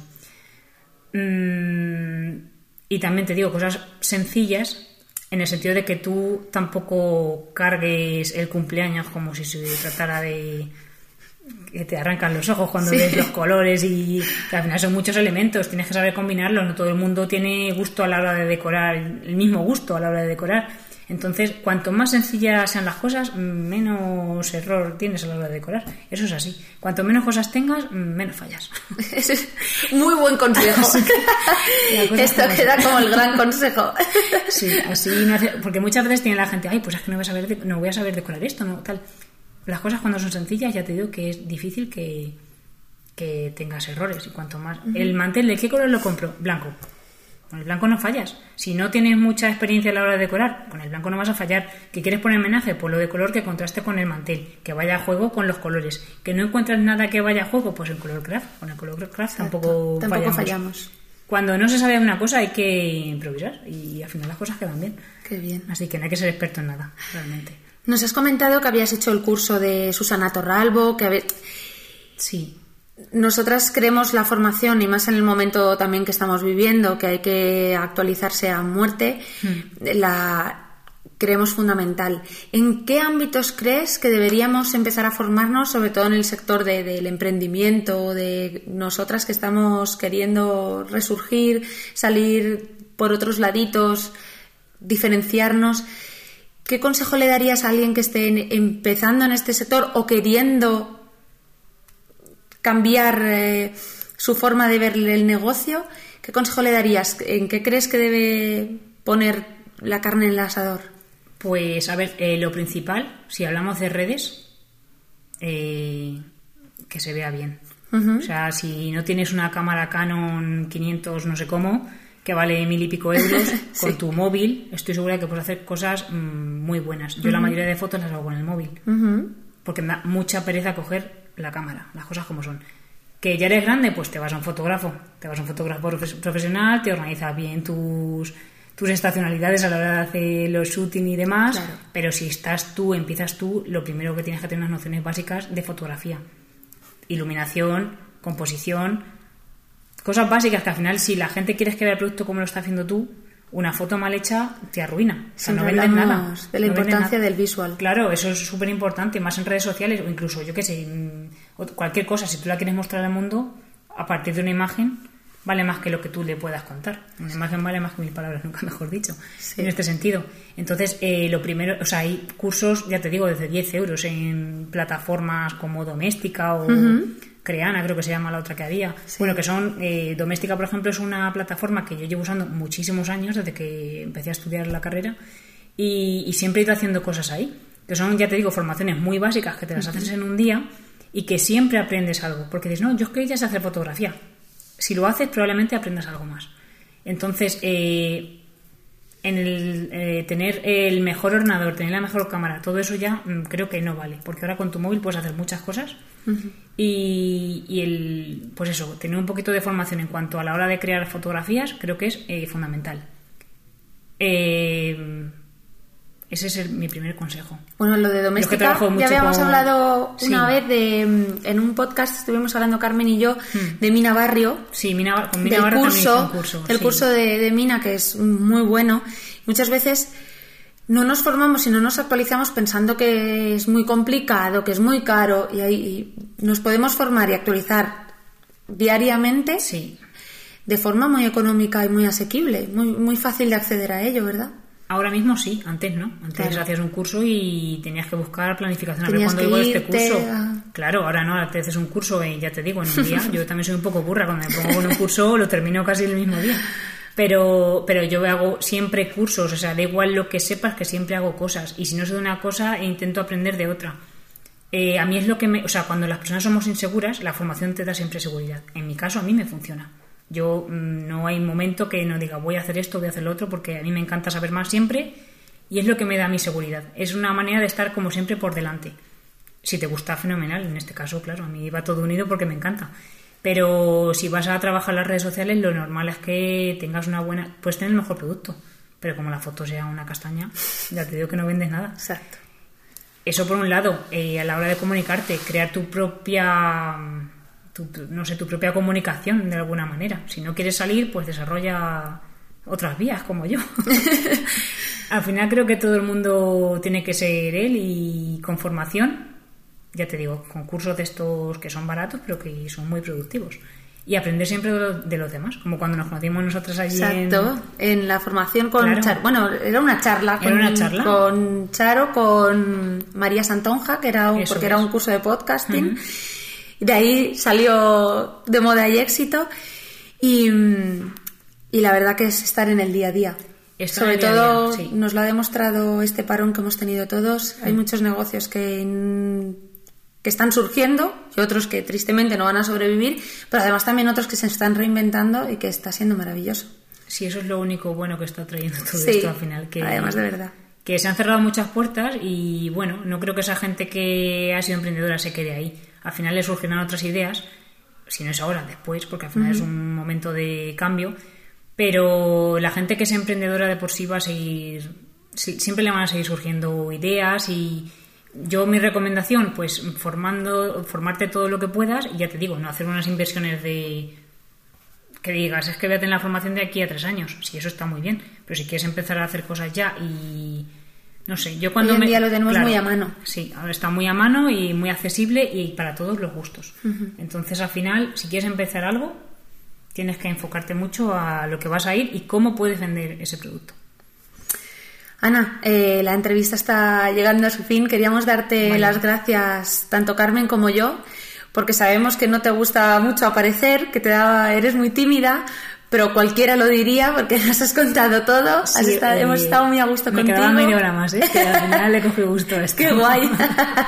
Speaker 3: Mm, y también te digo cosas sencillas en el sentido de que tú tampoco cargues el cumpleaños como si se tratara de que te arrancan los ojos cuando ves los colores y que al final son muchos elementos, tienes que saber combinarlos, no todo el mundo tiene gusto a la hora de decorar, el mismo gusto a la hora de decorar. Entonces, cuanto más sencillas sean las cosas, menos error tienes a la hora de decorar. Eso es así. Cuanto menos cosas tengas, menos fallas. [laughs]
Speaker 1: Muy buen consejo. Esto queda como el gran consejo.
Speaker 3: sí, así no hace... porque muchas veces tiene la gente, ay, pues es que no voy a saber, no voy a saber decorar esto, no tal. Las cosas cuando son sencillas, ya te digo que es difícil que, que tengas errores. Y cuanto más. El mantel, ¿de qué color lo compro? Blanco. Con el blanco no fallas. Si no tienes mucha experiencia a la hora de decorar, con el blanco no vas a fallar. ¿Que quieres poner homenaje? Pues lo de color que contraste con el mantel, que vaya a juego con los colores. ¿Que no encuentras nada que vaya a juego? Pues el color craft. Con el color craft tampoco,
Speaker 1: tampoco fallamos.
Speaker 3: Cuando no se sabe una cosa hay que improvisar y al final las cosas quedan bien.
Speaker 1: Qué bien.
Speaker 3: Así que no hay que ser experto en nada, realmente.
Speaker 1: Nos has comentado que habías hecho el curso de Susana Torralbo, que
Speaker 3: Sí
Speaker 1: nosotras creemos la formación, y más en el momento también que estamos viviendo, que hay que actualizarse a muerte, hmm. la creemos fundamental. ¿En qué ámbitos crees que deberíamos empezar a formarnos, sobre todo en el sector del emprendimiento, de nosotras que estamos queriendo resurgir, salir por otros laditos, diferenciarnos? ¿Qué consejo le darías a alguien que esté empezando en este sector o queriendo cambiar eh, su forma de ver el negocio, ¿qué consejo le darías? ¿En qué crees que debe poner la carne en el asador?
Speaker 3: Pues a ver, eh, lo principal, si hablamos de redes, eh, que se vea bien. O sea, si no tienes una cámara Canon 500 no sé cómo, que vale mil y pico euros, [laughs] con tu móvil, estoy segura que puedes hacer cosas mm, muy buenas. Yo la mayoría de fotos las hago con el móvil, porque me da mucha pereza coger la cámara, las cosas como son. Que ya eres grande, pues te vas a un fotógrafo, te vas a un fotógrafo profesional, te organizas bien tus, tus estacionalidades a la hora de hacer los shooting y demás, pero si estás tú, empiezas tú, lo primero que tienes que tener unas nociones básicas de fotografía. Iluminación, composición, cosas básicas que al final si la gente quiere que vea el producto como lo está haciendo tú, una foto mal hecha te arruina. O sea, no vendes nada.
Speaker 1: De la importancia del visual.
Speaker 3: Claro, eso es súper importante, más en redes sociales o incluso, yo qué sé, cualquier cosa, si tú la quieres mostrar al mundo, a partir de una imagen, vale más que lo que tú le puedas contar. Una imagen vale más que mil palabras, nunca mejor dicho, en este sentido. Entonces, eh, lo primero, o sea, hay cursos, ya te digo, desde 10 euros en plataformas como Doméstica o... Creana, creo que se llama la otra que había. Bueno, que son. Eh, Doméstica, por ejemplo, es una plataforma que yo llevo usando muchísimos años desde que empecé a estudiar la carrera y, siempre he ido haciendo cosas ahí. Que son, ya te digo, formaciones muy básicas que te las haces en un día y que siempre aprendes algo. Porque dices, no, yo es que ya sé hacer fotografía. Si lo haces, probablemente aprendas algo más. Entonces, eh, en el eh, tener el mejor ordenador, tener la mejor cámara, todo eso ya mm, creo que no vale, porque ahora con tu móvil puedes hacer muchas cosas y, el, pues eso, tener un poquito de formación en cuanto a la hora de crear fotografías creo que es eh, fundamental. Eh, ese es mi primer consejo.
Speaker 1: Bueno, lo de doméstica, ya habíamos hablado una vez de, mm, en un podcast, estuvimos hablando Carmen y yo, hmm. de Mina Barrio.
Speaker 3: Sí, Mina, con Mina Barrio curso, curso.
Speaker 1: El curso de, de Mina, que es muy bueno. Muchas veces no nos formamos y no nos actualizamos pensando que es muy complicado, que es muy caro y ahí nos podemos formar y actualizar diariamente
Speaker 3: sí.
Speaker 1: de forma muy económica y muy asequible, muy, muy fácil de acceder a ello, ¿verdad?
Speaker 3: Ahora mismo sí, antes no. Antes hacías un curso y tenías que buscar planificación a ver cuándo iba este curso. Claro, ahora no, te haces un curso y ya te digo, en un día. [laughs] yo también soy un poco burra, cuando me pongo en un curso lo termino casi el mismo día. Pero, pero yo hago siempre cursos, o sea, da igual lo que sepas, que siempre hago cosas. Y si no sé de una cosa, intento aprender de otra. Eh, a mí es lo que me. O sea, cuando las personas somos inseguras, la formación te da siempre seguridad. En mi caso, a mí me funciona. Yo mm, no hay momento que no diga voy a hacer esto, voy a hacer lo otro, porque a mí me encanta saber más siempre y es lo que me da mi seguridad. Es una manera de estar como siempre por delante. Si te gusta, fenomenal. En este caso, claro, a mí va todo unido porque me encanta. Pero si vas a trabajar las redes sociales, lo normal es que tengas una buena. Puedes tener el mejor producto. Pero como la foto sea una castaña, ya te digo que no vendes nada.
Speaker 1: Exacto.
Speaker 3: Eso por un lado, eh, a la hora de comunicarte, crear tu propia, tu- no sé, tu propia comunicación de alguna manera. Si no quieres salir, pues desarrolla otras vías como yo. [laughs] Al final creo que todo el mundo tiene que ser él y con formación, ya te digo, con cursos de estos que son baratos pero que son muy productivos. Y aprender siempre de, lo- de los demás, como cuando nos conocimos nosotras allí
Speaker 1: Exacto, en la formación con
Speaker 3: Claro.
Speaker 1: Charo. Bueno, era una charla,
Speaker 3: Era
Speaker 1: con,
Speaker 3: una charla.
Speaker 1: con Charo, con María Santonja, que era un,
Speaker 3: Eso
Speaker 1: porque
Speaker 3: es.
Speaker 1: era un curso de podcasting. De ahí salió de moda y éxito. Y, y la verdad que es estar en el día a día.
Speaker 3: Estar
Speaker 1: Sobre
Speaker 3: día
Speaker 1: todo
Speaker 3: día, sí.
Speaker 1: nos lo ha demostrado este parón que hemos tenido todos. Hay muchos negocios que, que están surgiendo y otros que tristemente no van a sobrevivir, pero además también otros que se están reinventando y que está siendo maravilloso.
Speaker 3: Sí, eso es lo único bueno que está trayendo todo
Speaker 1: Sí,
Speaker 3: esto al final. Que,
Speaker 1: además de verdad.
Speaker 3: Que se han cerrado muchas puertas y bueno, no creo que esa gente que ha sido emprendedora se quede ahí. Al final le surgirán otras ideas, si no es ahora, después, porque al final es un momento de cambio. Pero la gente que es emprendedora de por sí va a seguir, siempre le van a seguir surgiendo ideas y yo mi recomendación, pues formando, formarte todo lo que puedas y ya te digo, no hacer unas inversiones de que digas, es que voy a tener la formación de aquí a tres años. Sí, eso está muy bien. Pero si quieres empezar a hacer cosas ya y. No sé, yo cuando
Speaker 1: Hoy en
Speaker 3: me-
Speaker 1: día lo tenemos muy a mano.
Speaker 3: Sí, ahora está muy a mano y muy accesible y para todos los gustos. Entonces, al final, si quieres empezar algo, tienes que enfocarte mucho a lo que vas a ir y cómo puedes vender ese producto.
Speaker 1: Ana, eh, la entrevista está llegando a su fin. Queríamos darte
Speaker 3: Vale.
Speaker 1: las gracias, tanto Carmen como yo, porque sabemos que no te gusta mucho aparecer, que te da, eres muy tímida, pero cualquiera lo diría porque [laughs] nos has contado todo. Has
Speaker 3: Sí,
Speaker 1: estado-
Speaker 3: eh,
Speaker 1: hemos estado muy a gusto
Speaker 3: me
Speaker 1: contigo.
Speaker 3: quedaba media hora más, ¿eh? Que al final le cogí gusto a [laughs] esto.
Speaker 1: Qué guay.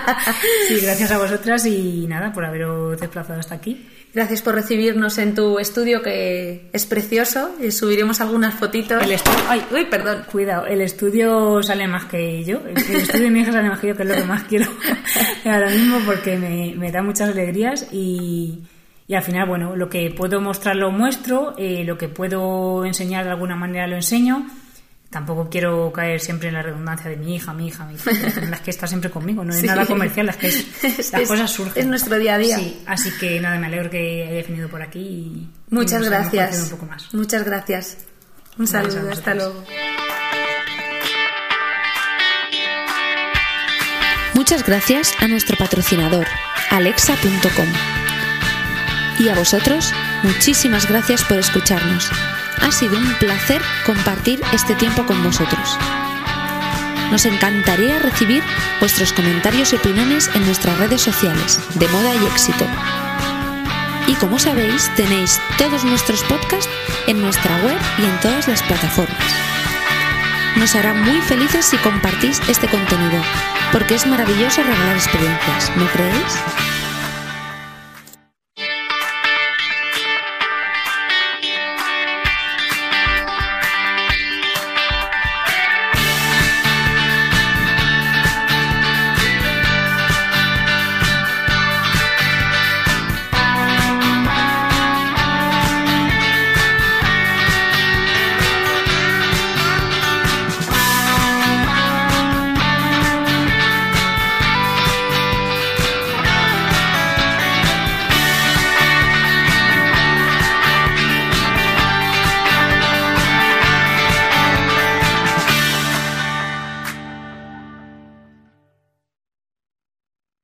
Speaker 1: [laughs]
Speaker 3: sí, gracias a vosotras y nada, por haberos desplazado hasta aquí.
Speaker 1: Gracias por recibirnos en tu estudio que es precioso y subiremos algunas fotitos.
Speaker 3: El estudio, ay,
Speaker 1: Uy, perdón.
Speaker 3: Cuidado, el estudio sale más que yo. El el estudio de mi hija sale más que yo, que es lo que más quiero ahora mismo porque me, me da muchas alegrías y, y al final, bueno, lo que puedo mostrar lo muestro, eh, lo que puedo enseñar de alguna manera lo enseño. Tampoco quiero caer siempre en la redundancia de mi hija, mi hija, mi hija. Es que está siempre conmigo, no es [laughs]
Speaker 1: Sí.
Speaker 3: nada comercial, es que es- [laughs]
Speaker 1: Es-
Speaker 3: las
Speaker 1: es-
Speaker 3: cosas surgen.
Speaker 1: es nuestro día a día.
Speaker 3: Sí, así que nada, me alegro que hayas venido por aquí y
Speaker 1: Muchas
Speaker 3: y nos hayamos
Speaker 1: gracias.
Speaker 3: conocido un poco más.
Speaker 1: Muchas gracias. Un saludo, hasta luego.
Speaker 4: Muchas gracias a nuestro patrocinador, alexa.com. Y a vosotros, muchísimas gracias por escucharnos. Ha sido un placer compartir este tiempo con vosotros. Nos encantaría recibir vuestros comentarios y opiniones en nuestras redes sociales de moda y éxito. Y como sabéis, tenéis todos nuestros podcasts en nuestra web y en todas las plataformas. Nos hará muy felices si compartís este contenido, porque es maravilloso regalar experiencias, ¿no creéis?